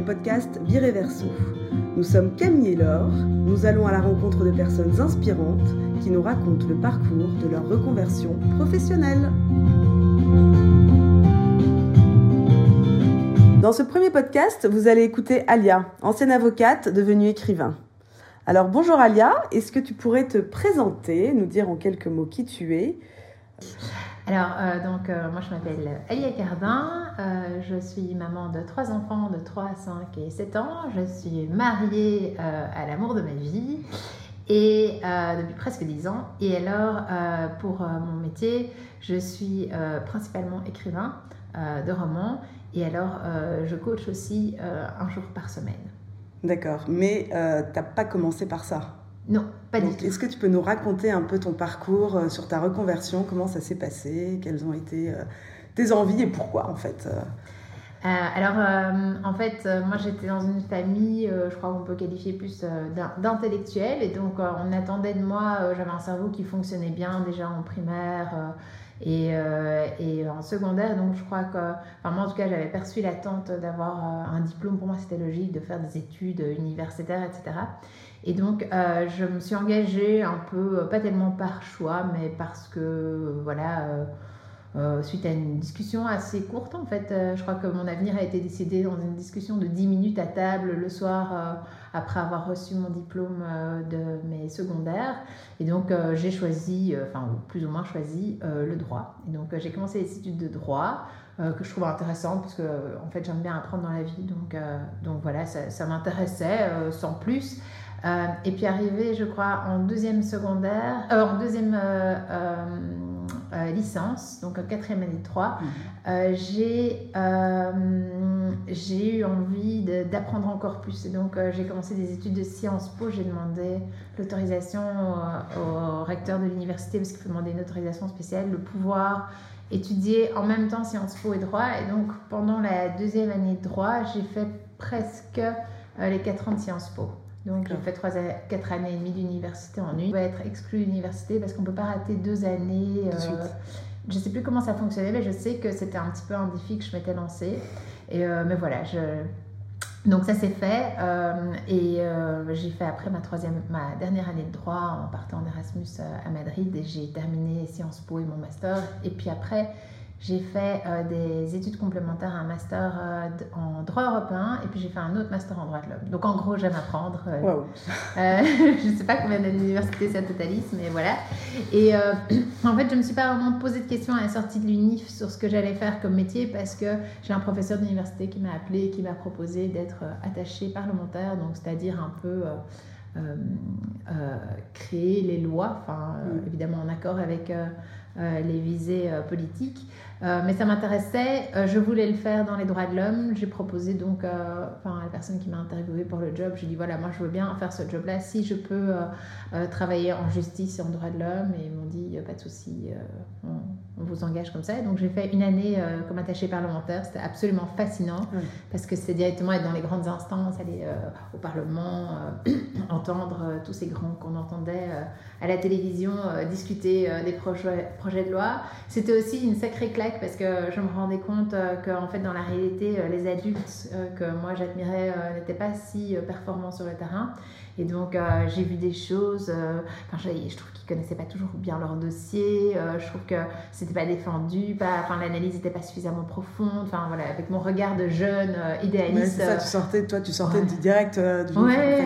les podcasts Bireverso. Nous sommes Camille et Laure, nous allons à la rencontre de personnes inspirantes qui nous racontent le parcours de leur reconversion professionnelle. Dans ce premier podcast, vous allez écouter Alia, ancienne avocate devenue écrivain. Alors bonjour Alia, est-ce que tu pourrais te présenter, nous dire en quelques mots qui tu es? Alors, euh, donc, euh, moi, je m'appelle Alia Cardin. Euh, je suis maman de trois enfants de 3, 5 et 7 ans. Je suis mariée à l'amour de ma vie et depuis presque 10 ans. Et alors, pour mon métier, je suis principalement écrivain de romans. Et alors, je coach aussi un jour par semaine. D'accord, mais tu n'as pas commencé par ça? Non, pas du tout. Est-ce que tu peux nous raconter un peu ton parcours euh, sur ta reconversion Comment ça s'est passé Quelles ont été euh, tes envies et pourquoi en fait euh? alors, en fait, moi j'étais dans une famille, je crois qu'on peut qualifier plus d'intellectuels, et donc on attendait de moi, j'avais un cerveau qui fonctionnait bien déjà en primaire et, et, en secondaire, donc je crois que, enfin moi en tout cas j'avais perçu l'attente d'avoir un diplôme, pour moi c'était logique de faire des études universitaires, etc. Et donc, euh, je me suis engagée un peu, euh, pas tellement par choix, mais parce que, euh, voilà, suite à une discussion assez courte, en fait, je crois que mon avenir a été décidé dans une discussion de 10 minutes à table le soir, après avoir reçu mon diplôme de mes secondaires. Et donc, j'ai choisi, enfin, plus ou moins choisi, le droit. Et donc, j'ai commencé les études de droit. que je trouve intéressante parce que en fait j'aime bien apprendre dans la vie donc, donc voilà ça, ça m'intéressait sans plus euh, et puis arrivé, je crois, en deuxième secondaire, euh, en deuxième euh, licence, donc en quatrième année de 3, mhm. j'ai j'ai eu envie d'apprendre encore plus. Et donc j'ai commencé des études de Sciences Po. J'ai demandé l'autorisation au, recteur de l'université parce qu'il faut demander une autorisation spéciale, le pouvoir étudier en même temps Sciences Po et droit. Et donc pendant la deuxième année de droit, j'ai fait presque les quatre ans de Sciences Po. Donc j'ai fait 3 4 années et demie d'université en une. On va être exclu d'université parce qu'on ne peut pas rater deux années. Euh, je ne sais plus comment ça fonctionnait, mais je sais que c'était un petit peu un défi que je m'étais lancé. Euh, mais voilà, donc ça s'est fait. Euh, et j'ai fait après ma, troisième, ma dernière année de droit en partant en Erasmus à Madrid. Et j'ai terminé Sciences Po et mon master. Et puis après, j'ai fait euh, des études complémentaires, un master euh, en droit européen et puis j'ai fait un autre master en droit de l'homme. Donc en gros, j'aime apprendre. Euh, je ne sais pas combien d'universités ça totalise, mais voilà. Et en fait, je ne me suis pas vraiment posé de questions à la sortie de l'UNIF sur ce que j'allais faire comme métier parce que j'ai un professeur d'université qui m'a appelé, qui m'a proposé d'être attaché parlementaire, donc c'est-à-dire un peu. créer les lois, enfin, mm. évidemment en accord avec les visées politiques. Euh, mais ça m'intéressait, euh, je voulais le faire dans les droits de l'homme. J'ai proposé donc euh, à la personne qui m'a interviewé pour le job, j'ai dit voilà, moi je veux bien faire ce job-là si je peux travailler en justice et en droits de l'homme. Et ils m'ont dit pas de souci, vous engage comme ça. Et donc j'ai fait une année comme attachée parlementaire, c'était absolument fascinant parce que c'est directement être dans les grandes instances, aller au Parlement, entendre tous ces grands qu'on entendait à la télévision discuter des projets, projets de loi. C'était aussi une sacrée claque parce que je me rendais compte euh, qu'en fait, dans la réalité, euh, les adultes euh, que moi j'admirais n'étaient pas si performants sur le terrain. Et donc, j'ai vu des choses. Enfin, je, trouve qu'ils connaissaient pas toujours bien leur dossier. je trouve que c'était pas défendu. Pas, enfin, l'analyse n'était pas suffisamment profonde. Enfin, voilà, avec mon regard de jeune idéaliste. c'est ça, tu sortais, toi, tu sortais direct du ouais.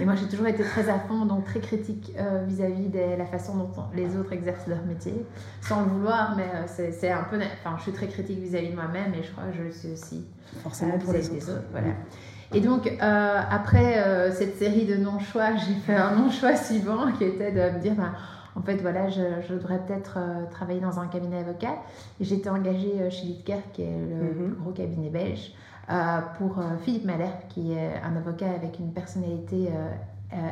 Et moi, j'ai toujours été très à fond, donc très critique vis-à-vis de la façon dont les autres exercent leur métier, sans le vouloir, mais c'est un peu. Enfin, je suis très critique vis-à-vis de moi-même et je crois que je le suis aussi forcément pour les autres. Voilà. Et donc, euh, après euh, cette série de non-choix, j'ai fait un non-choix suivant qui était de me dire, ben, en fait, voilà, je, je devrais peut-être euh, travailler dans un cabinet avocat. Et j'étais engagée chez Lidker, qui est le mhm. plus gros cabinet belge, pour Philippe Malherbe, qui est un avocat avec une personnalité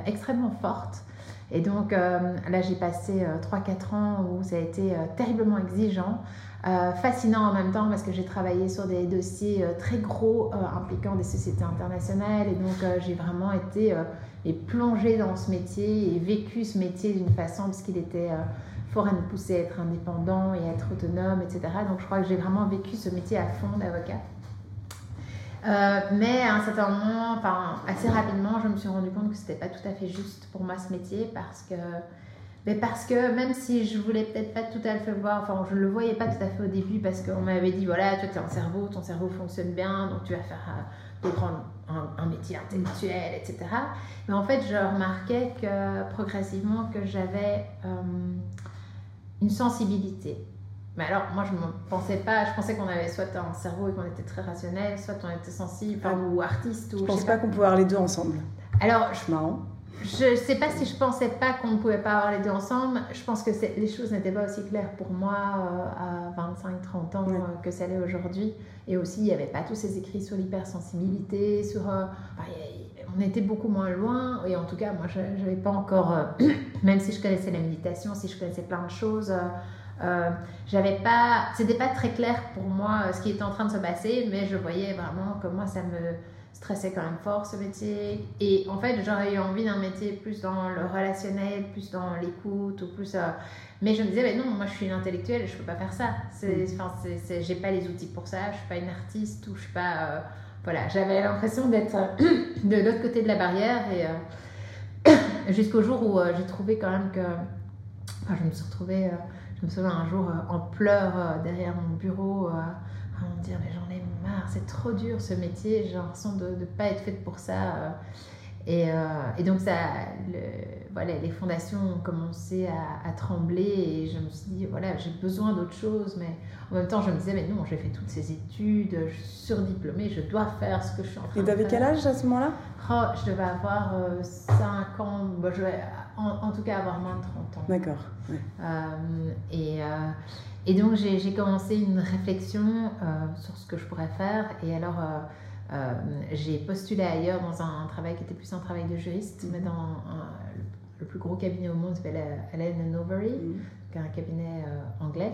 extrêmement forte. Et donc, là, j'ai passé 3-4 ans où ça a été terriblement exigeant. Euh, fascinant en même temps parce que j'ai travaillé sur des dossiers euh, très gros euh, impliquant des sociétés internationales et donc j'ai vraiment été et plongée dans ce métier et vécu ce métier d'une façon parce qu'il était fort à nous pousser à être indépendant et à être autonome, etc. Donc je crois que j'ai vraiment vécu ce métier à fond d'avocat. Mais à un certain moment, enfin assez rapidement, je me suis rendu compte que c'était pas tout à fait juste pour moi ce métier parce que mais parce que même si je voulais peut-être pas tout à fait voir, enfin je ne le voyais pas tout à fait au début parce qu'on m'avait dit voilà, toi tu as un cerveau, ton cerveau fonctionne bien, donc tu vas faire euh, un, un, métier intellectuel, etc. Mais en fait, je remarquais que progressivement que j'avais euh, une sensibilité. Mais alors, moi, je ne pensais pas, je pensais qu'on avait soit un cerveau et qu'on était très rationnel, soit on était sensible ah. ou artiste. Ou, je ne pense pas, qu'on pouvait avoir les deux ensemble. Alors, je, marrant. Je ne sais pas si je pensais pas qu'on ne pouvait pas avoir les deux ensemble. Je pense que les choses n'étaient pas aussi claires pour moi euh, à 25-30 ans euh, que ça l'est aujourd'hui. Et aussi, il n'y avait pas tous ces écrits sur l'hypersensibilité, sur... Euh, on était beaucoup moins loin. Et en tout cas, moi, je n'avais pas encore... même si je connaissais la méditation, si je connaissais plein de choses... j'avais pas, c'était pas très clair pour moi ce qui était en train de se passer, mais je voyais vraiment que moi ça me, stressait quand même fort ce métier. Et en fait, j'aurais eu envie d'un métier plus dans le relationnel, plus dans l'écoute, ou plus. Euh, mais je me disais, non, moi je suis une intellectuelle, je peux pas faire ça. C'est, mm. enfin, c'est, j'ai pas les outils pour ça, je suis pas une artiste, ou je suis pas. Euh, voilà, j'avais l'impression d'être de l'autre côté de la barrière, et euh, jusqu'au jour où j'ai trouvé quand même que. Enfin, je me suis retrouvée, je me souviens un jour en pleurs derrière mon bureau, à me dire, mais j'en ai c'est trop dur ce métier, j'ai l'impression de ne pas être faite pour ça. Euh. Et, euh, et, donc, ça, le, voilà, les fondations ont commencé à, trembler et je me suis dit, voilà, j'ai besoin d'autre chose. Mais en même temps, je me disais, mais non, j'ai fait toutes ces études, je suis surdiplômée, je dois faire ce que je suis en train de faire. Et avais quel âge à ce moment-là? Oh, Je devais avoir 5 euh, ans, je vais en, tout cas avoir moins de 30 ans. D'accord. et, et donc j'ai commencé une réflexion euh, sur ce que je pourrais faire. Et alors euh, euh, j'ai postulé ailleurs dans un, travail qui était plus un travail de juriste, mais dans le plus gros cabinet au monde s'appelle Allen Overy, mm. un cabinet anglais.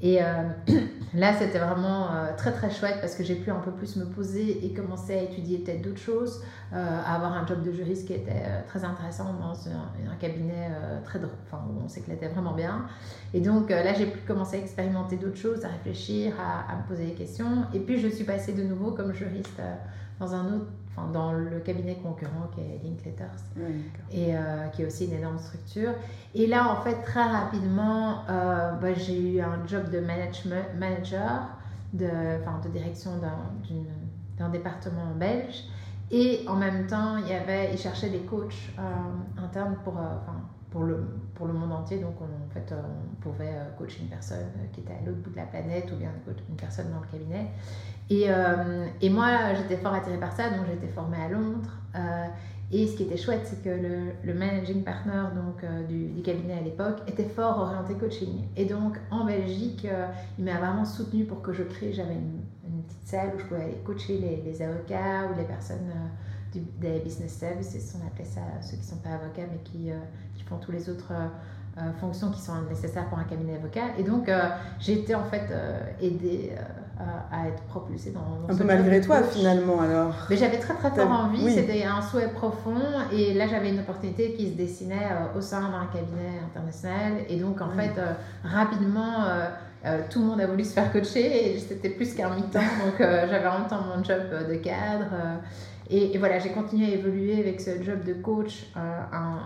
Et euh, là, c'était vraiment euh, très très chouette parce que j'ai pu un peu plus me poser et commencer à étudier peut-être d'autres choses, euh, à avoir un job de juriste qui était très intéressant dans un, cabinet très drôle, enfin où on s'éclatait vraiment bien. Et donc là, j'ai pu commencer à expérimenter d'autres choses, à réfléchir, à, à, me poser des questions. Et puis, je suis passée de nouveau comme juriste dans un autre enfin, dans le cabinet concurrent qui est Linkletters et euh, qui est aussi une énorme structure. Et là, en fait, très rapidement, euh, bah, j'ai eu un job de management, manager, de, enfin, de direction d'un département belge. Et en même temps, il y avait, ils cherchaient des coachs euh, internes pour, enfin, pour, le, pour le monde entier. Donc, on, en fait, on pouvait coacher une personne qui était à l'autre bout de la planète ou bien une personne dans le cabinet. Et, euh, et moi, j'étais fort attirée par ça, donc j'étais formée à Londres. Euh, et ce qui était chouette, c'est que le, managing partner donc, euh, du, cabinet à l'époque était fort orienté coaching. Et donc en Belgique, il m'a vraiment soutenue pour que je crée. J'avais une, petite salle où je pouvais aller coacher les, avocats ou les personnes du, des business services, on appelait ça ceux qui ne sont pas avocats mais qui, qui font tous les autres fonctions qui sont nécessaires pour un cabinet avocat. Et donc j'ai été en fait aidée à, être propulsée dans, Un peu malgré toi finalement alors. Mais j'avais très très fort envie, c'était un souhait profond et là j'avais une opportunité qui se dessinait euh, au sein d'un cabinet international et donc en fait euh, rapidement euh, tout le monde a voulu se faire coacher et c'était plus qu'un mi-temps donc j'avais en même temps mon job de cadre et, et voilà j'ai continué à évoluer avec ce job de coach un,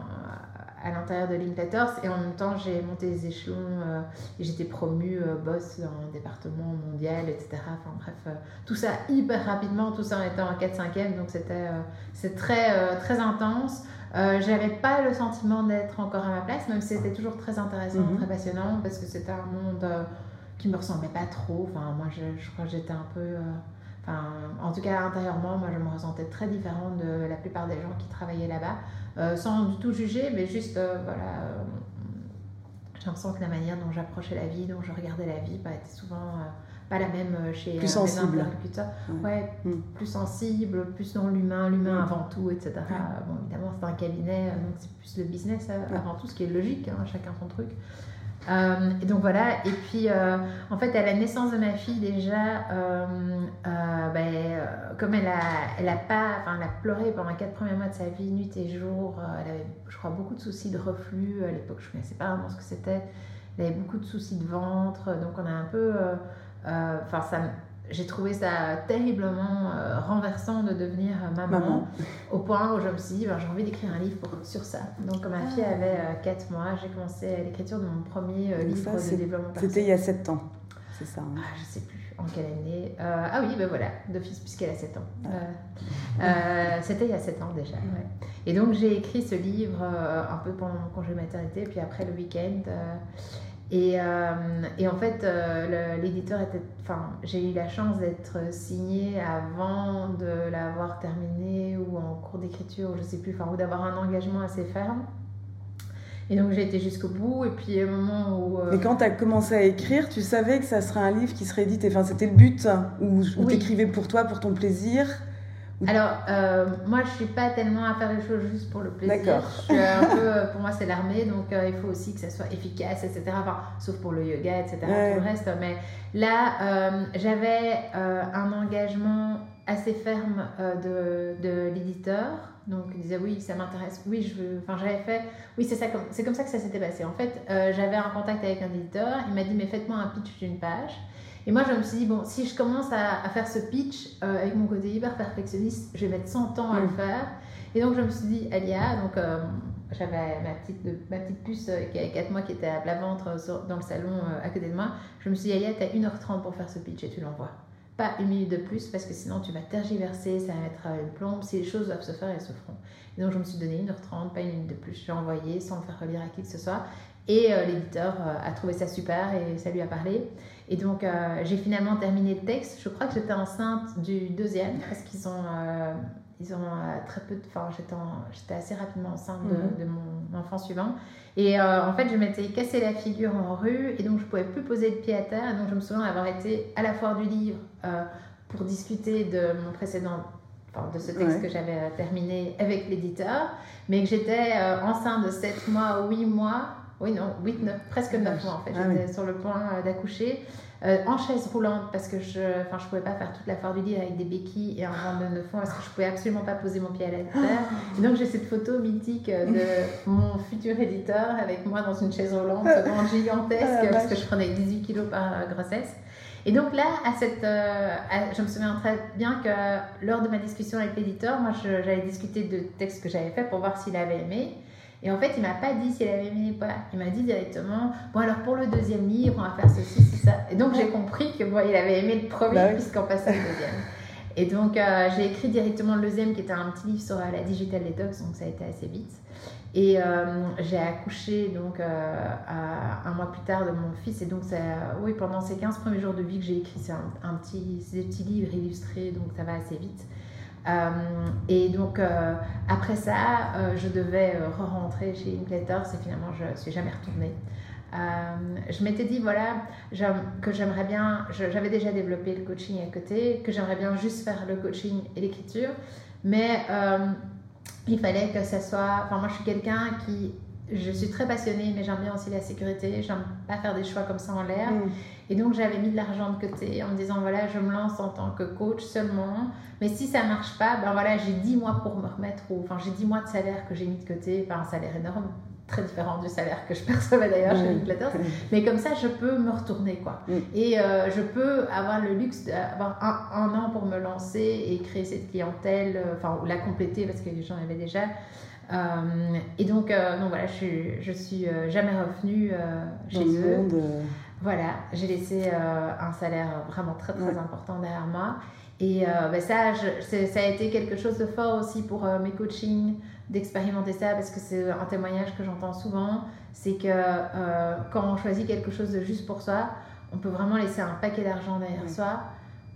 à l'intérieur de Linklaters et en même temps j'ai monté les échelons euh, et j'étais promue euh, boss dans un département mondial etc enfin bref euh, tout ça hyper rapidement tout ça en étant en 4-5e donc c'était c'est très très intense. J'avais pas le sentiment d'être encore à ma place même si c'était toujours très intéressant mhm. très passionnant parce que c'était un monde qui me ressemblait pas trop. Enfin moi je, je crois que j'étais un peu en tout cas, intérieurement, moi, je me ressentais très différente de la plupart des gens qui travaillaient là-bas, euh, sans du tout juger, mais juste, euh, voilà, euh, j'ai l'impression que la manière dont j'approchais la vie, dont je regardais la vie, bah, était souvent pas la même chez plus sensible. Ouais, mm. plus sensible, plus dans l'humain, l'humain mm. avant tout, etc. Bon, évidemment, c'est un cabinet, donc c'est plus le business avant tout, ce qui est logique, hein, chacun son truc. Euh, et donc voilà, et puis euh, en fait à la naissance de ma fille déjà, euh, ben, comme elle a, elle a pas, elle a pleuré pendant les quatre premiers mois de sa vie, nuit et jour, elle avait je crois beaucoup de soucis de reflux, à l'époque je ne connaissais pas vraiment ce que c'était, elle avait beaucoup de soucis de ventre, donc on a un peu, enfin ça j'ai trouvé ça terriblement renversant de devenir maman, au point où je me suis dit, ben, j'ai envie d'écrire un livre sur ça. Donc, ma fille ah. avait 4 mois, j'ai commencé l'écriture de mon premier livre de développement personnel. C'était il y a 7 ans, c'est ça hein. ah, Je sais plus en quelle année Ah oui, ben voilà, d'office, puisqu'elle a 7 ans. Ah. C'était il y a 7 ans déjà. Et donc, j'ai écrit ce livre un peu pendant mon congé maternité, puis après le week-end. Et, euh, et, en fait, euh, l'éditeur était. Enfin, j'ai eu la chance d'être signée avant de l'avoir terminé ou en cours d'écriture, je sais plus, enfin, ou d'avoir un engagement assez ferme. Et donc j'ai été jusqu'au bout. Et puis, au moment où. Mais quand tu as commencé à écrire, tu savais que ça serait un livre qui serait édité. Enfin, c'était le but, où, où tu écrivais pour toi, pour ton plaisir. Alors, euh, moi, je suis pas tellement à faire les choses juste pour le plaisir. D'accord. un peu, euh, pour moi, c'est l'armée, donc euh, il faut aussi que ça soit efficace, etc. Enfin, sauf pour le yoga, etc. Tout le reste. Mais là, j'avais un engagement assez ferme de, de l'éditeur. Donc, il disait oui, ça m'intéresse. Oui, je veux. Enfin, j'avais fait. Oui, c'est ça. C'est comme ça que ça s'était passé. En fait, j'avais un contact avec un éditeur. Il m'a dit mais faites-moi un pitch d'une page. Et moi, je me suis dit, bon, si je commence à, faire ce pitch euh, avec mon côté hyper perfectionniste, je vais mettre 100 ans à le mm. faire. Et donc, je me suis dit, Alia, donc euh, j'avais ma petite, ma petite puce euh, qui avait 4 mois qui était à plat ventre dans le salon à côté de moi. Je me suis dit, Alia, tu as 1h30 pour faire ce pitch et tu l'envoies. Pas une minute de plus parce que sinon tu vas tergiverser, ça va mettre une plombe. Si les choses doivent se faire, elles se feront. Et donc, je me suis donné 1h30, pas une minute de plus. Je l'ai envoyé sans le faire relire à qui que ce soit. Et l'éditeur a trouvé ça super et ça lui a parlé. Et donc, euh, j'ai finalement terminé le texte. Je crois que j'étais enceinte du deuxième parce qu'ils ont, euh, ils ont euh, très peu de. Enfin, j'étais assez rapidement enceinte de, mhm. mon enfant suivant. Et en fait, je m'étais cassé la figure en rue et donc je ne pouvais plus poser le pied à terre. donc, je me souviens d'avoir été à la foire du livre pour discuter de mon précédent Enfin, de ce texte que j'avais terminé avec l'éditeur, mais que j'étais enceinte de 7 mois ou 8 mois oui, non, 8, 9, presque 9 mois en fait. Ah J'étais sur le point euh, d'accoucher. Euh, en chaise roulante parce que je ne je pouvais pas faire toute la foire du lit avec des béquilles et un ventre de 9 mois parce que je pouvais absolument pas poser mon pied à la terre. donc j'ai cette photo mythique euh, de mon futur éditeur avec moi dans une chaise roulante vraiment gigantesque ah, parce que je prenais 18 kilos par grossesse. Et donc là, à cette, je me souviens très bien que lors de ma discussion avec l'éditeur, moi j'avais discuté de textes que j'avais fait pour voir s'il avait aimé. Et en fait, il m'a pas dit s'il avait aimé ou pas. Il m'a dit directement Bon, alors pour le deuxième livre, on va faire ceci, c'est ça. Et donc, j'ai compris que bon, il avait aimé le premier bah puisqu'on passait au deuxième. Et donc, euh, j'ai écrit directement le deuxième qui était un petit livre sur euh, la digital detox, donc ça a été assez vite. Et euh, j'ai accouché donc un mois plus tard de mon fils. Et donc, ça, oui, pendant ces 15 premiers jours de vie que j'ai écrit, c'est un, petit, des petits livres illustrés, donc ça va assez vite. Euh, et donc, euh, après ça, euh, je devais re-rentrer chez Inklater. C'est finalement, je ne suis jamais retournée. je m'étais dit, voilà, que j'aimerais bien, j'avais déjà développé le coaching à côté, que j'aimerais bien juste faire le coaching et l'écriture, mais il fallait que ça soit, enfin moi je suis quelqu'un qui je suis très passionnée, mais j'aime bien aussi la sécurité. J'aime pas faire des choix comme ça en l'air. Mm. Et donc, j'avais mis de l'argent de côté en me disant voilà, je me lance en tant que coach seulement. Mais si ça marche pas, ben voilà, j'ai 10 mois pour me remettre. Enfin, j'ai 10 mois de salaire que j'ai mis de côté. Pas un salaire énorme, très différent du salaire que je percevais d'ailleurs chez mm. Linklaters. Mais comme ça, je peux me retourner, quoi. Mm. Et euh, je peux avoir le luxe d'avoir un, un, an pour me lancer et créer cette clientèle, euh, enfin, la compléter parce que j'en avais déjà. Euh, et donc, euh, donc voilà, je, je suis euh, jamais revenue chez eux. Voilà, j'ai laissé un salaire vraiment très très important derrière moi. Et ben ça, ça a été quelque chose de fort aussi pour mes coachings, d'expérimenter ça, parce que c'est un témoignage que j'entends souvent, c'est que quand on choisit quelque chose de juste pour soi, on peut vraiment laisser un paquet d'argent derrière soi.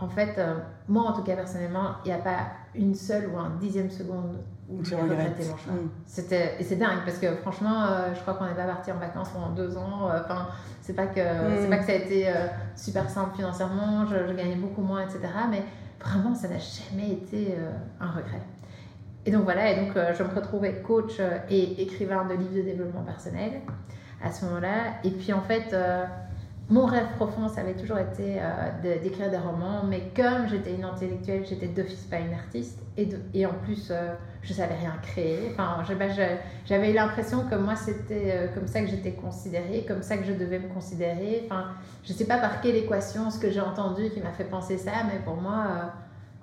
En fait, moi en tout cas personnellement, il n'y a pas une seule ou un dixième seconde où j'ai regretté mon choix. Mm. C'était, et c'est dingue parce que franchement, euh, je crois qu'on n'est pas parti en vacances pendant deux ans. Euh, enfin, c'est pas que c'est pas que ça a été euh, super simple financièrement. Je, gagnais beaucoup moins, etc. Mais vraiment, ça n'a jamais été un regret. Et donc voilà. Et donc je me retrouvais coach et écrivain de livres de développement personnel à ce moment-là. Et puis en fait mon rêve profond, ça avait toujours été euh, d'écrire des romans, mais comme j'étais une intellectuelle, j'étais d'office pas une artiste, et, et en plus, euh, je savais rien créer. Enfin, j'avais eu l'impression que moi, c'était euh, comme ça que j'étais considérée, comme ça que je devais me considérer. Enfin, je sais pas par quelle équation, ce que j'ai entendu qui m'a fait penser ça, mais pour moi,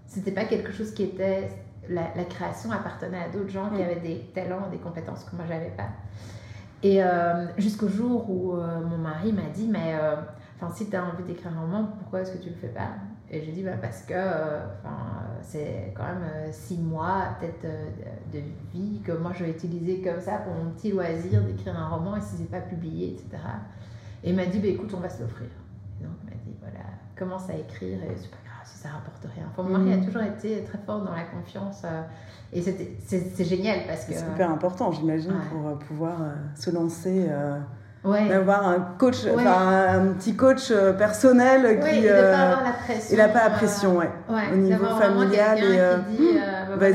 c'était pas quelque chose qui était. La, la création appartenait à d'autres gens qui avaient des talents, des compétences que moi, j'avais pas. Et euh, jusqu'au jour où euh, mon mari m'a dit, mais euh, enfin si tu as envie d'écrire un roman, pourquoi est-ce que tu le fais pas? Et j'ai dit, bah, parce que c'est quand même six mois peut-être de, vie que moi je vais utiliser comme ça pour mon petit loisir d'écrire un roman et si c'est pas publié, etc. Et il m'a dit, bah, écoute, on va se l'offrir. Donc il m'a dit, voilà, commence à écrire et c'est pas si ça rapporte rien. Enfin, mon mari a mmh. toujours été très fort dans la confiance. Et c'est génial parce que. C'est super important, j'imagine, pour euh, pouvoir euh, se lancer. Euh, D'avoir un coach, un petit coach personnel qui. Oui, et pas avoir la pression. Il n'a pas la pression, ouais. Au niveau familial. Et, qui dit, bah, vas-y.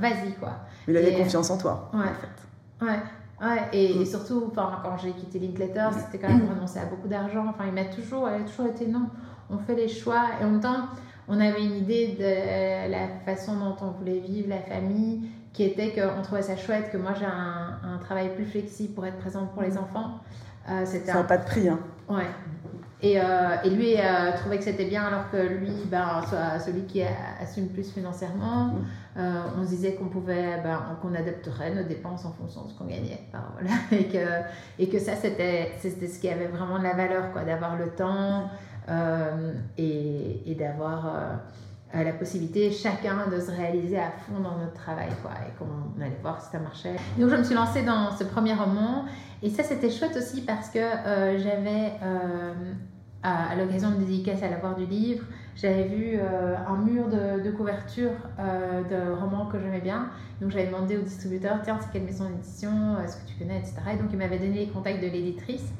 vas-y, quoi. Il avait confiance en toi, en fait. Ouais. Ouais, et, mm. surtout, quand j'ai quitté Linkletter, c'était quand même renoncer à beaucoup d'argent. Enfin, il m'a toujours, elle a toujours été non. On fait les choix et en même temps, on avait une idée de la façon dont on voulait vivre la famille, qui était qu'on trouvait ça chouette, que moi j'ai un, travail plus flexible pour être présente pour les mm. enfants. Euh, ça n'a pas de prix. Hein. Ouais. Et, euh, et lui euh, trouvait que c'était bien, alors que lui, ben, soit celui qui assume plus financièrement, mm. euh, on se disait qu'on pouvait, ben, qu'on adapterait nos dépenses en fonction de ce qu'on gagnait. voilà. et, que, et que ça, c'était ce qui avait vraiment de la valeur, quoi, d'avoir le temps, et, et d'avoir euh, la possibilité chacun de se réaliser à fond dans notre travail quoi, et qu'on allait voir si ça marchait. Donc je me suis lancée dans ce premier roman et ça c'était chouette aussi parce que euh, j'avais à, l'occasion de dédicace à la voir du livre, j'avais vu un mur de, couverture de romans que j'aimais bien. Donc j'avais demandé au distributeur, tiens, c'est quelle maison d'édition, est-ce que tu connais, etc. Et donc il m'avait donné les contacts de l'éditrice.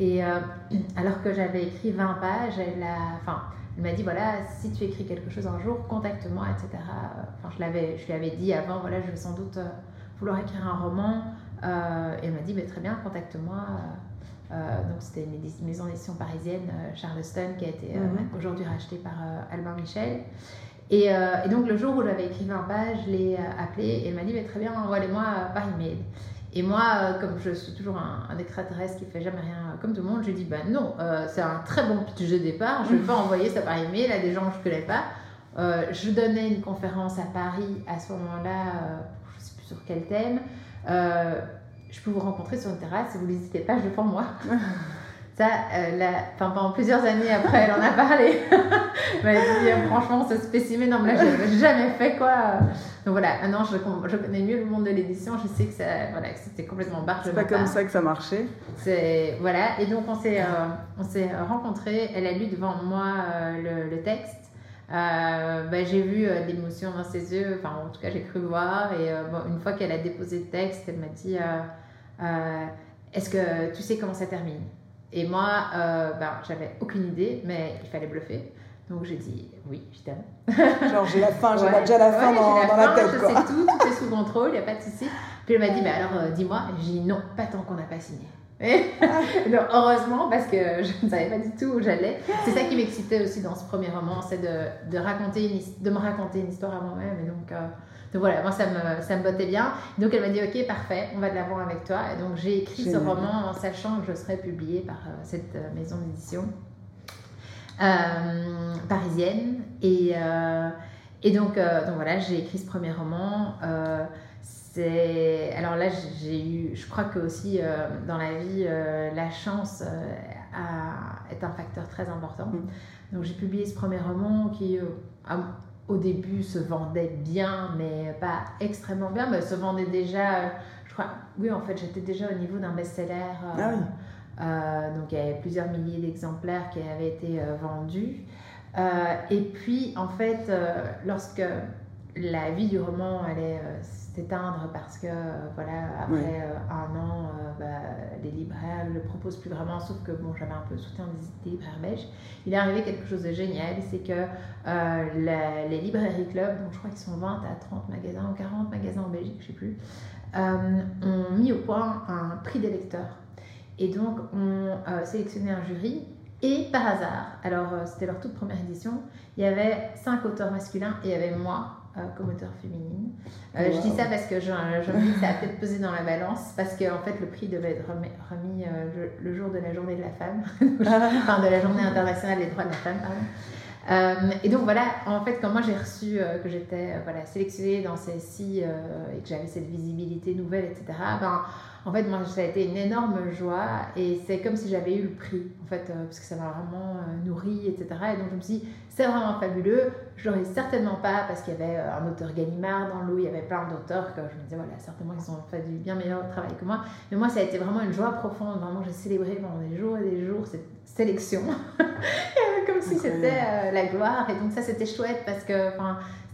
Et euh, alors que j'avais écrit 20 pages, elle, enfin, elle m'a dit voilà, si tu écris quelque chose un jour, contacte-moi, etc. Enfin, je, l'avais, je lui avais dit avant, voilà, je vais sans doute euh, vouloir écrire un roman. Euh, et elle m'a dit mais très bien, contacte-moi. Donc c'était une maison d'édition parisienne, Charleston, qui a été mhm. aujourd'hui rachetée par Albin Michel. Et, et, donc le jour où j'avais écrit 20 pages, je l'ai appelée et elle m'a dit mais très bien, envoie-les-moi par email. Et moi, euh, comme je suis toujours un, un extraterrestre qui fait jamais rien comme tout le monde, je dis bah non, euh, c'est un très bon pitch de départ. Je ne vais pas envoyer ça par email à des gens que je ne connais pas. Euh, je donnais une conférence à Paris à ce moment-là, je ne sais plus sur quel thème. Je peux vous rencontrer sur une terrasse si vous n'hésitez pas, je le moi. Ça, euh, pendant plusieurs années après, elle en a parlé. elle m'a dit, euh, franchement, ce spécimen, non, mais là, je jamais fait quoi. Donc voilà, maintenant, je, je, connais mieux le monde de l'édition. Je sais que, ça, voilà, que c'était complètement barge. C'est pas comme ça que ça marchait. Voilà, et donc on s'est, euh, on s'est rencontrés. Elle a lu devant moi le, le, texte. Bah, j'ai vu l'émotion dans ses yeux, enfin en tout cas j'ai cru voir et bon, une fois qu'elle a déposé le texte, elle m'a dit est-ce que tu sais comment ça termine? Et moi, euh, ben, j'avais aucune idée, mais il fallait bluffer. Donc j'ai dit oui, je t'aime. Genre j'ai la fin, j'ai déjà la fin dans, la, tête. Je sais tout, tout est sous contrôle, il n'y a pas de souci. Puis elle m'a dit, mais alors euh, dis-moi. J'ai dit non, pas tant qu'on n'a pas signé. donc, heureusement, parce que je ne savais pas du tout où j'allais. C'est ça qui m'excitait aussi dans ce premier roman, c'est de, de, raconter une, de me raconter une histoire à moi-même. Et donc, euh, donc voilà, moi ça me, ça me bottait bien. Donc elle m'a dit ok parfait, on va de l'avant avec toi. Et donc j'ai écrit ce roman en sachant que je serais publié par euh, cette euh, maison d'édition euh, parisienne. Et, et donc, donc voilà, j'ai écrit ce premier roman. C'est alors là j'ai eu, je crois que aussi dans la vie la chance est un facteur très important. Mm. Donc j'ai publié ce premier roman qui au début se vendait bien, mais pas extrêmement bien, mais se vendait déjà, je crois, oui, en fait, j'étais déjà au niveau d'un best-seller. Euh, ah oui. Euh, donc, il y avait plusieurs milliers d'exemplaires qui avaient été euh, vendus. et puis, en fait, lorsque la vie du roman allait s'éteindre parce que voilà après un an bah, les libraires ne le proposent plus vraiment sauf que bon j'avais un peu soutien des libraires belges. Il est arrivé quelque chose de génial c'est que les librairies club donc je crois qu'ils sont 20 à 30 magasins ou 40 magasins en Belgique je sais plus ont mis au point un prix des lecteurs. Et donc on sélectionnait un jury Et par hasard, alors euh, c'était leur toute première édition, il y avait cinq auteurs masculins et il y avait moi euh, comme auteur féminine. Euh, je dis ça parce que je, je me dis que ça a peut-être pesé dans la balance, parce qu'en en fait le prix devait être remis, le, jour de la journée de la femme, enfin de la journée internationale des droits de la femme, pardon. et donc voilà, en fait, quand moi j'ai reçu que j'étais voilà, sélectionnée dans ces six et que j'avais cette visibilité nouvelle, etc., ben, en fait, moi, ça a été une énorme joie et c'est comme si j'avais eu le prix, en fait, euh, parce que ça m'a vraiment euh, nourri, etc. Et donc, je me suis dit, c'est vraiment fabuleux. Je l'aurais certainement pas parce qu'il y avait euh, un auteur Gallimard dans l'eau, il y avait plein d'auteurs que je me disais, voilà, certainement, ils ont fait du bien meilleur travail que moi. Mais moi, ça a été vraiment une joie profonde. Vraiment, j'ai célébré pendant des jours et des jours sélection, comme si c'était la gloire. Et donc, ça, c'était chouette parce que,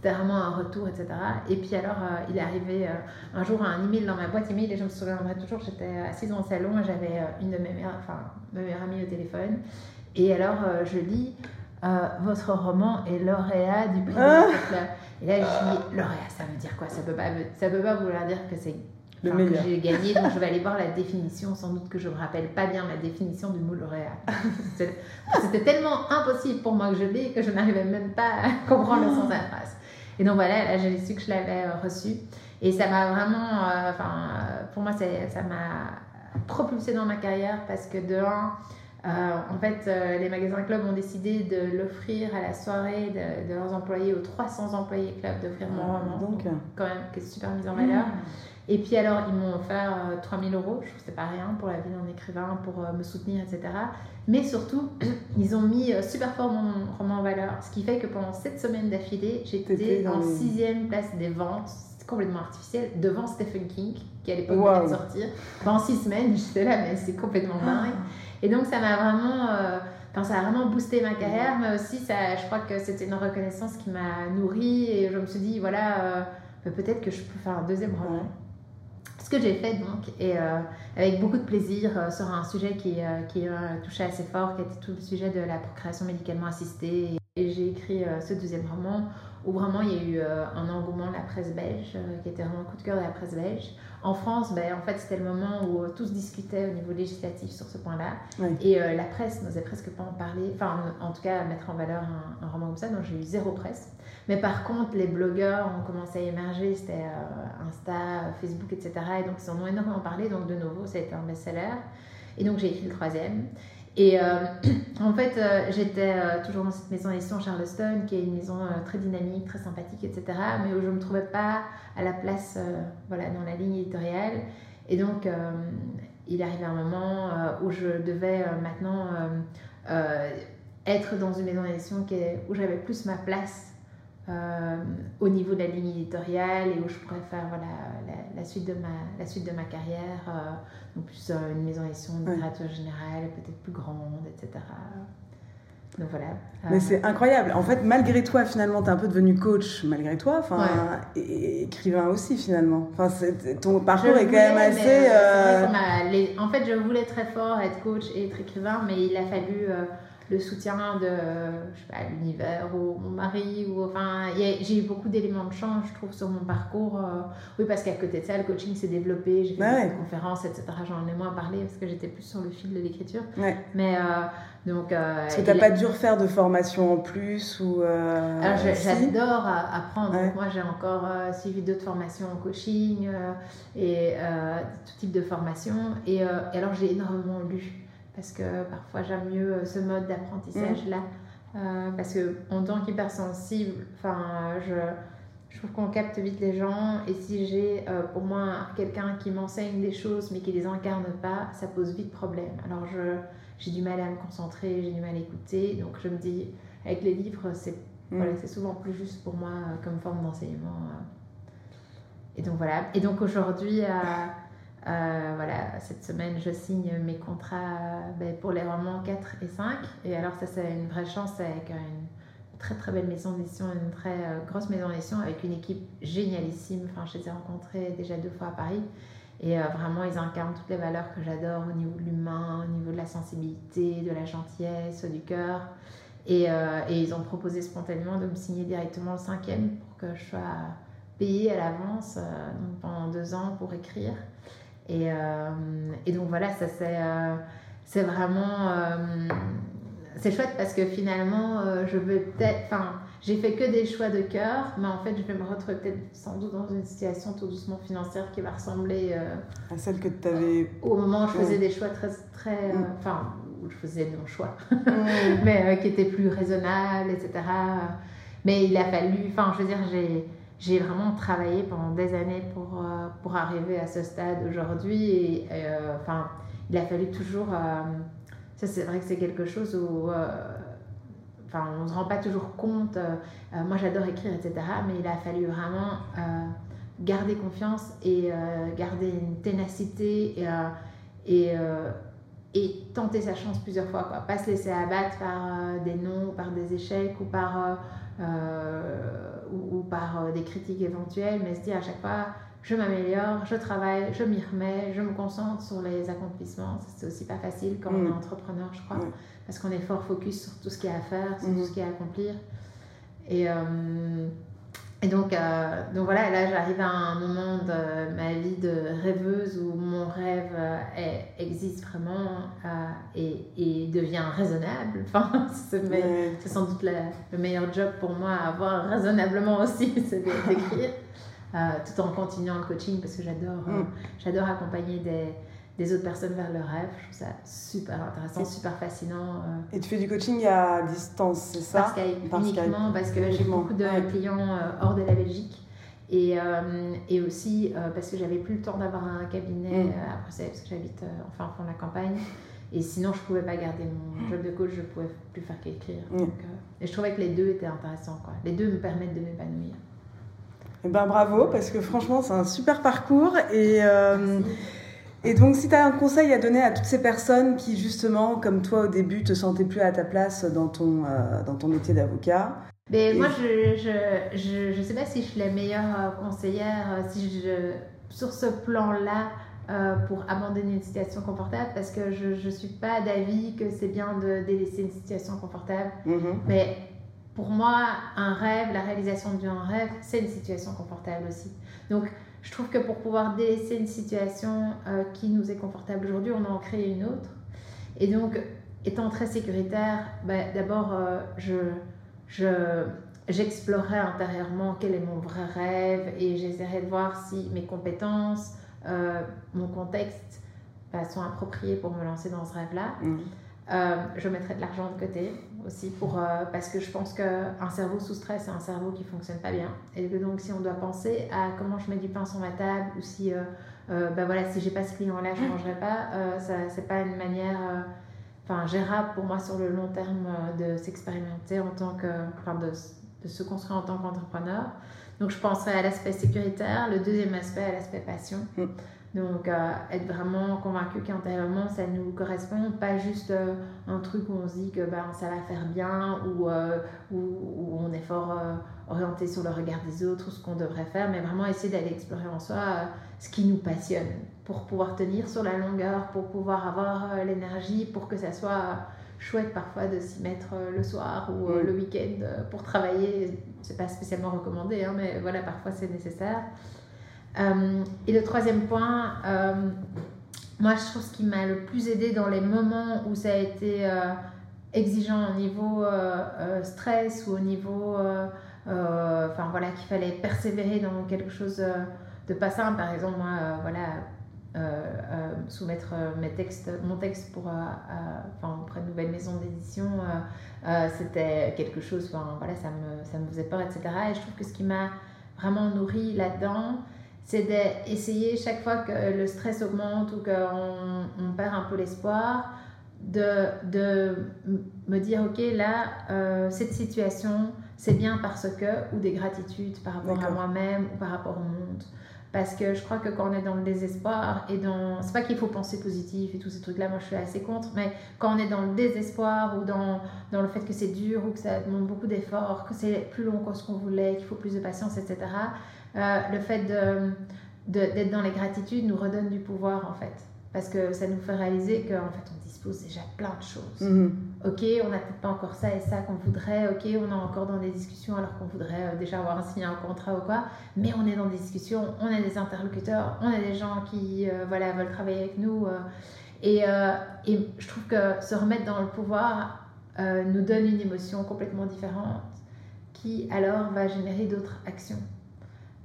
c'était vraiment un retour, etc. Et puis alors, euh, il est arrivé euh, un jour un email dans ma boîte email et je me souviendrai toujours, j'étais assise dans le salon et j'avais euh, une de mes meilleures, enfin, ma meilleure amie au téléphone. Et alors, je lis votre roman est lauréat du prix ah. Et là, je dis lauréat, ça veut dire quoi? Ça peut pas, ça peut pas vouloir dire que c'est le que j'ai gagné, donc je vais aller voir la définition. Sans doute que je me rappelle pas bien la définition du mot lauréat. C'était tellement impossible pour moi que je l'ai que je n'arrivais même pas à comprendre le sens de la phrase. Et donc voilà, là j'ai su que je l'avais euh, reçu. Et ça m'a vraiment, euh, enfin, euh, pour moi, ça m'a propulsé dans ma carrière parce que de un, en fait, les magasins club ont décidé de l'offrir à la soirée de, leurs employés, aux 300 employés club, d'offrir mon ah, roman. Donc, quand même, qui est super mise en valeur. Mmh. Et puis alors, ils m'ont offert 3000 euros, je trouve c'est pas rien pour la vie d'un écrivain, pour me soutenir, etc. Mais surtout, ils ont mis euh, super fort mon roman en valeur. Ce qui fait que pendant cette semaines d'affilée, j'étais en sixième place des ventes, complètement artificiel, devant Stephen King, qui à l'époque venait de sortir. Pendant six semaines, j'étais là, mais c'est complètement ah. dingue. Et donc, ça m'a vraiment. Euh, ça a vraiment boosté ma carrière, mais aussi, ça, je crois que c'était une reconnaissance qui m'a nourrie. Et je me suis dit, voilà, euh, peut-être que je peux faire un deuxième roman. Ce que j'ai fait donc, et euh, avec beaucoup de plaisir, euh, sur un sujet qui, euh, qui touchait assez fort, qui était tout le sujet de la procréation médicalement assistée. Et j'ai écrit ce deuxième roman où vraiment il y a eu un engouement de la presse belge, qui était vraiment un coup de cœur de la presse belge. En France, ben, en fait, c'était le moment où tous discutaient au niveau législatif sur ce point-là. Et la presse n'osait presque pas en parler, enfin, en tout cas, mettre en valeur un, un roman comme ça. Donc j'ai eu zéro presse. Mais par contre, les blogueurs ont commencé à émerger, c'était euh, Insta, Facebook, etc. Et donc, ils en ont énormément parlé. Donc, de nouveau, ça a été un best-seller. Et donc, j'ai écrit le troisième. Et euh, en fait, euh, j'étais toujours dans cette maison d'édition Charleston, qui est une maison très dynamique, très sympathique, etc. Mais où je ne me trouvais pas à la place voilà, dans la ligne éditoriale. Et donc, il arrivait un moment où je devais maintenant être dans une maison d'édition où j'avais plus ma place euh, au niveau de la ligne éditoriale et où je pourrais faire voilà, la, suite, de ma, la suite de ma carrière, euh, donc plus euh, une maison d'édition de littérature générale, peut-être plus grande, etc. Donc voilà. Mais c'est incroyable. En fait, malgré toi, finalement, tu es un peu devenu coach, malgré toi, enfin, et, écrivain aussi, finalement. Enfin, ton parcours est quand même assez. en fait, je voulais très fort être coach et être écrivain, mais il a fallu le soutien de l'univers ou mon mari ou enfin j'ai eu beaucoup d'éléments de change je trouve sur mon parcours euh, oui parce qu'à côté de ça le coaching s'est développé j'ai fait des conférences etc j'en ai moins parlé parce que j'étais plus sur le fil de l'écriture. Mais euh, donc euh, parce que t'as pas dû refaire de formation en plus ou alors j'adore apprendre. Moi j'ai encore suivi d'autres formations en coaching et tout type de formation et, et alors j'ai énormément lu parce que parfois j'aime mieux euh, ce mode d'apprentissage-là. Mm. Euh, parce que en tant qu'hypersensible, enfin, je, je trouve qu'on capte vite les gens et si j'ai euh, pour moi quelqu'un qui m'enseigne des choses mais qui les incarne pas, ça pose vite problème. Alors je, j'ai du mal à me concentrer, j'ai du mal à écouter, donc je me dis avec les livres c'est mm. voilà, c'est souvent plus juste pour moi comme forme d'enseignement. Et donc voilà. Et donc aujourd'hui euh, voilà, cette semaine, je signe mes contrats ben, pour les romans 4 et 5. Et alors, ça, c'est une vraie chance avec une très très belle maison d'édition, une très euh, grosse maison d'édition avec une équipe génialissime. Enfin, je les ai rencontrés déjà deux fois à Paris. Et euh, vraiment, ils incarnent toutes les valeurs que j'adore au niveau de l'humain, au niveau de la sensibilité, de la gentillesse, du cœur. Et, et, ils ont proposé spontanément de me signer directement le cinquième pour que je sois payée à l'avance pendant deux ans pour écrire. Et, euh, et donc voilà, ça c'est, euh, c'est vraiment. Euh, c'est chouette parce que finalement, euh, je veux peut-être. Enfin, j'ai fait que des choix de cœur, mais en fait, je vais me retrouver peut-être sans doute dans une situation tout doucement financière qui va ressembler euh, à celle que tu avais. au moment où je faisais des choix très. très mm. Enfin, où je faisais des choix, mais qui étaient plus raisonnables, etc. Mais il a fallu. Enfin, je veux dire, j'ai j'ai vraiment travaillé pendant des années pour, pour arriver à ce stade aujourd'hui. Et enfin, il a fallu toujours ça, c'est vrai que c'est quelque chose où euh, enfin, on ne se rend pas toujours compte. Euh, euh, moi, j'adore écrire, etc. Mais il a fallu vraiment garder confiance et garder une ténacité et, et, tenter sa chance plusieurs fois. Pas se laisser abattre par des noms, par des échecs ou par, ou, ou, par des critiques éventuelles, mais se dire à chaque fois je m'améliore, je travaille, je m'y remets, je me concentre sur les accomplissements. C'est aussi pas facile quand on est mm. entrepreneur, je crois, parce qu'on est fort focus sur tout ce qu'il y a à faire, sur tout mm-hmm. ce qu'il y a à accomplir. Et, euh, et donc, euh, donc voilà, là j'arrive à un moment de ma vie de rêveuse où mon rêve euh, existe vraiment et, et, devient raisonnable. Enfin, c'est sans doute le meilleur job pour moi à avoir raisonnablement aussi, c'est d'écrire. Euh, tout en continuant le coaching parce que j'adore euh, mm. j'adore accompagner des, des, autres personnes vers leur rêve. Je trouve ça super intéressant, super fascinant. Euh. Et tu fais du coaching à distance, c'est ça? Par uniquement parce que j'ai beaucoup de clients hors de la Belgique. Et, et aussi parce que j'avais plus le temps d'avoir un cabinet mm. à Bruxelles parce que j'habite enfin en fond de la campagne. Et sinon, je pouvais pas garder mon job de coach, je pouvais plus faire qu'écrire. Mm. et je trouvais que les deux étaient intéressants. Quoi. Les deux me permettent de m'épanouir. Eh ben, bravo, parce que franchement, c'est un super parcours. Et, euh, et donc, si tu as un conseil à donner à toutes ces personnes qui, justement, comme toi au début, te sentaient plus à ta place dans ton, euh, dans ton métier d'avocat? Mais moi, je ne je, je, sais pas si je suis la meilleure euh, conseillère si je, sur ce plan-là pour abandonner une situation confortable parce que je ne suis pas d'avis que c'est bien de délaisser une situation confortable. Mm-hmm. Mais pour moi, un rêve, la réalisation d'un rêve, c'est une situation confortable aussi. Donc, je trouve que pour pouvoir délaisser une situation euh, qui nous est confortable aujourd'hui, on en crée une autre. Et donc, étant très sécuritaire, bah, d'abord, euh, je, intérieurement quel est mon vrai rêve et j'essaierai de voir si mes compétences, euh, mon contexte bah, sont appropriés pour me lancer dans ce rêve-là. Mmh. je mettrai de l'argent de côté aussi pour, euh, parce que je pense qu'un cerveau sous stress, c'est un cerveau qui fonctionne pas bien. Et donc, si on doit penser à comment je mets du pain sur ma table ou si, euh, euh ben voilà, si j'ai pas ce client-là, je ne mangerai pas, euh, ça c'est pas une manière enfin, gérable pour moi sur le long terme de s'expérimenter en tant que, enfin, de, de, se construire en tant qu'entrepreneur. Donc, je penserai à l'aspect sécuritaire, le deuxième aspect à l'aspect passion. Donc, euh, être vraiment convaincu qu'intérieurement, ça nous correspond, pas juste euh, un truc où on se dit que ben, ça va faire bien ou euh, où, on est fort orienté sur le regard des autres ou ce qu'on devrait faire, mais vraiment essayer d'aller explorer en soi ce qui nous passionne pour pouvoir tenir sur la longueur, pour pouvoir avoir l'énergie, pour que ça soit chouette parfois de s'y mettre le soir ou mm. le week-end pour travailler. C'est pas spécialement recommandé, hein, mais voilà, parfois c'est nécessaire. Euh, et le troisième point, euh, moi je trouve ce qui m'a le plus aidé dans les moments où ça a été euh, exigeant au niveau stress ou au niveau, voilà, qu'il fallait persévérer dans quelque chose de pas simple. Par exemple, voilà, soumettre mes textes, mon texte pour, enfin, auprès de nouvelle maison d'édition, c'était quelque chose, voilà, ça me, ça me faisait peur, etc. Et je trouve que ce qui m'a vraiment nourri là-dedans, c'est d'essayer chaque fois que le stress augmente ou qu'on on perd un peu l'espoir, de, de, me dire, ok, là, euh, cette situation, c'est bien parce que, ou des gratitudes par rapport à moi-même ou par rapport au monde. Parce que je crois que quand on est dans le désespoir et dans. C'est pas qu'il faut penser positif et tous ces trucs-là, moi je suis assez contre, mais quand on est dans le désespoir ou dans, dans le fait que c'est dur ou que ça demande beaucoup d'efforts, que c'est plus long que ce qu'on voulait, qu'il faut plus de patience, etc., euh, le fait d'être dans les gratitudes nous redonne du pouvoir en fait. Parce que ça nous fait réaliser qu'en fait on dispose déjà plein de choses. Mhm. Ok, on n'a peut-être pas encore ça et ça qu'on voudrait. Ok, on est encore dans des discussions alors qu'on voudrait euh, déjà avoir signé un contrat ou quoi. Mais on est dans des discussions, on a des interlocuteurs, on a des gens qui euh, voilà, veulent travailler avec nous. et, et, je trouve que se remettre dans le pouvoir, nous donne une émotion complètement différente qui alors va générer d'autres actions.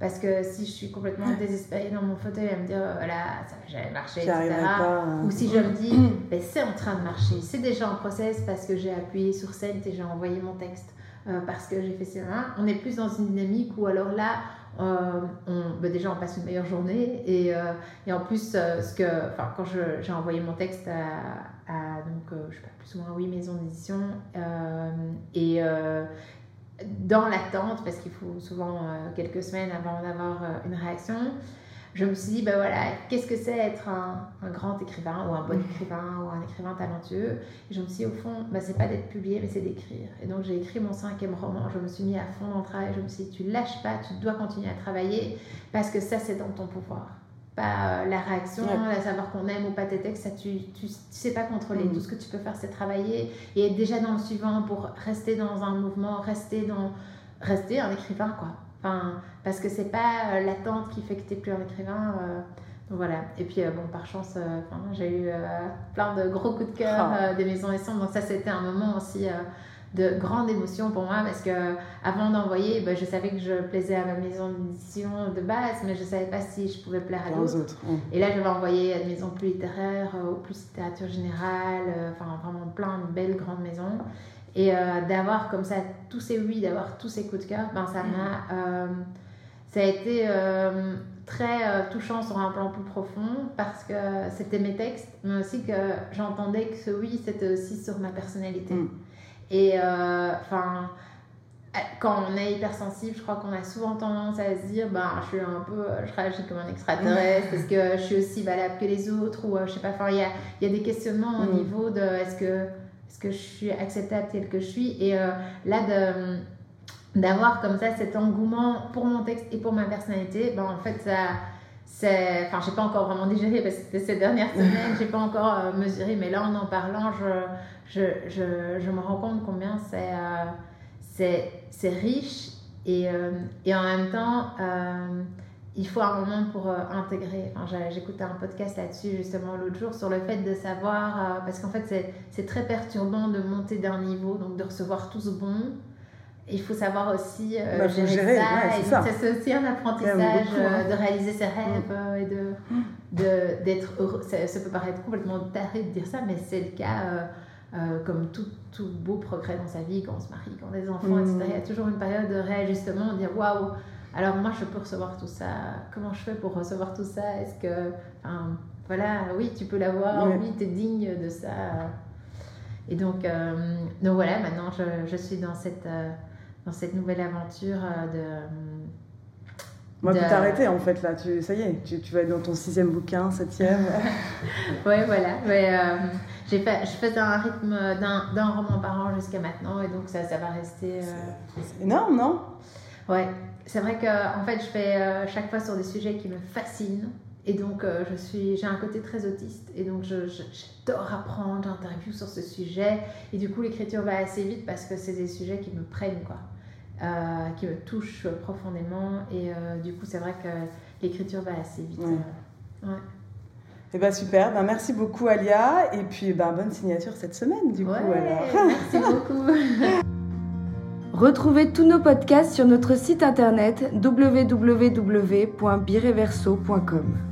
Parce que si je suis complètement désespérée dans mon fauteuil à me dire, voilà, ça va jamais marcher, etc. Hein. Ou si je me dis, ben, c'est en train de marcher, c'est déjà en process parce que j'ai appuyé sur scène et j'ai envoyé mon texte, euh, parce que j'ai fait ça. On est plus dans une dynamique où alors là, euh, on, ben, déjà on passe une meilleure journée et, euh, et en plus, ce que, quand j'ai envoyé mon texte à, à donc, je sais pas, plus ou moins oui, maison d'édition et dans l'attente, parce qu'il faut souvent euh, quelques semaines avant d'avoir euh, une réaction, je me suis dit, ben voilà, qu'est-ce que c'est être un, grand écrivain ou un bon écrivain ou un écrivain talentueux? Et je me suis dit, au fond, ben, c'est pas d'être publié, mais c'est d'écrire. Et donc j'ai écrit mon cinquième roman, je me suis mis à fond dans le travail, je me suis dit, tu lâches pas, tu dois continuer à travailler, parce que ça, c'est dans ton pouvoir pas euh, la réaction, à savoir qu'on aime ou pas tes textes, ça tu, tu, sais pas contrôler. Mm. Tout ce que tu peux faire, c'est travailler et être déjà dans le suivant pour rester dans un mouvement, rester dans rester un écrivain quoi. Enfin, parce que c'est pas euh, l'attente qui fait que tu n'es plus un écrivain. Euh, donc voilà. Et puis bon, par chance, j'ai eu plein de gros coups de cœur ah. des maisons et Donc ça, c'était un moment aussi de grande émotion pour moi parce que avant d'envoyer, ben, je savais que je plaisais à ma maison d'édition de base, mais je savais pas si je pouvais plaire à d'autres. Et là, je vais envoyer à une maison plus littéraire, ou plus littérature générale, euh, enfin vraiment plein de belles grandes maisons. Et euh, d'avoir comme ça tous ces oui, d'avoir tous ces coups de cœur, ben, ça m'a. Euh, ça a été très touchant sur un plan plus profond parce que c'était mes textes, mais aussi que j'entendais que ce oui, c'était aussi sur ma personnalité. Mm. Et euh, enfin, quand on est hypersensible, je crois qu'on a souvent tendance à se dire, ben, je suis un peu, je réagis comme un extraterrestre, parce que je suis aussi valable que les autres, ou euh, je sais pas, enfin, il y a, y a, des questionnements au mm. niveau de est-ce que, est -ce que je suis acceptable tel que je suis, et euh, là, d'avoir comme ça cet engouement pour mon texte et pour ma personnalité, ben, en fait, ça c'est enfin j'ai pas encore vraiment digéré parce que c'était ces dernières semaines j'ai pas encore mesuré mais là en en parlant je, je, je, je, me rends compte combien c'est euh, c'est riche et, euh, et, en même temps, euh, il faut un moment pour intégrer. Enfin, J'écoutais un podcast là-dessus justement l'autre jour sur le fait de savoir, parce qu'en fait c'est très perturbant de monter d'un niveau, donc de recevoir tout ce bon. Il faut savoir aussi bah, gérer, ça. c'est aussi un apprentissage hein. de réaliser ses rêves mm. et de d'être heureux. Ça, ça, peut paraître complètement taré de dire ça, mais c'est le cas euh, comme tout, tout, beau progrès dans sa vie, quand on se marie, quand on a des enfants, etc. Il y a toujours une période de réajustement, de dire waouh, alors moi je peux recevoir tout ça, comment je fais pour recevoir tout ça? Est-ce que, enfin, voilà, oui, tu peux l'avoir, oui, tu es digne de ça. Et donc, euh, donc voilà, maintenant je, je suis dans cette, euh, dans cette nouvelle aventure de. Moi, de... t'arrêter en fait là, tu, ça y est, tu, tu vas être dans ton sixième bouquin, septième. oui, voilà. Mais, fait, je faisais un rythme d'un roman par an jusqu'à maintenant et donc ça, ça va rester. Euh, c'est énorme, non? Ouais, c'est vrai que en fait je fais euh, chaque fois sur des sujets qui me fascinent et donc euh, je suis, j'ai un côté très autiste et donc j'adore apprendre, j'interview sur ce sujet et du coup l'écriture va assez vite parce que c'est des sujets qui me prennent quoi, qui me touchent profondément et du coup c'est vrai que l'écriture va assez vite. ouais. Eh ben super, ben merci beaucoup Alia et puis ben bonne signature cette semaine du coup alors. Merci beaucoup. Retrouvez tous nos podcasts sur notre site internet www.bireverso.com.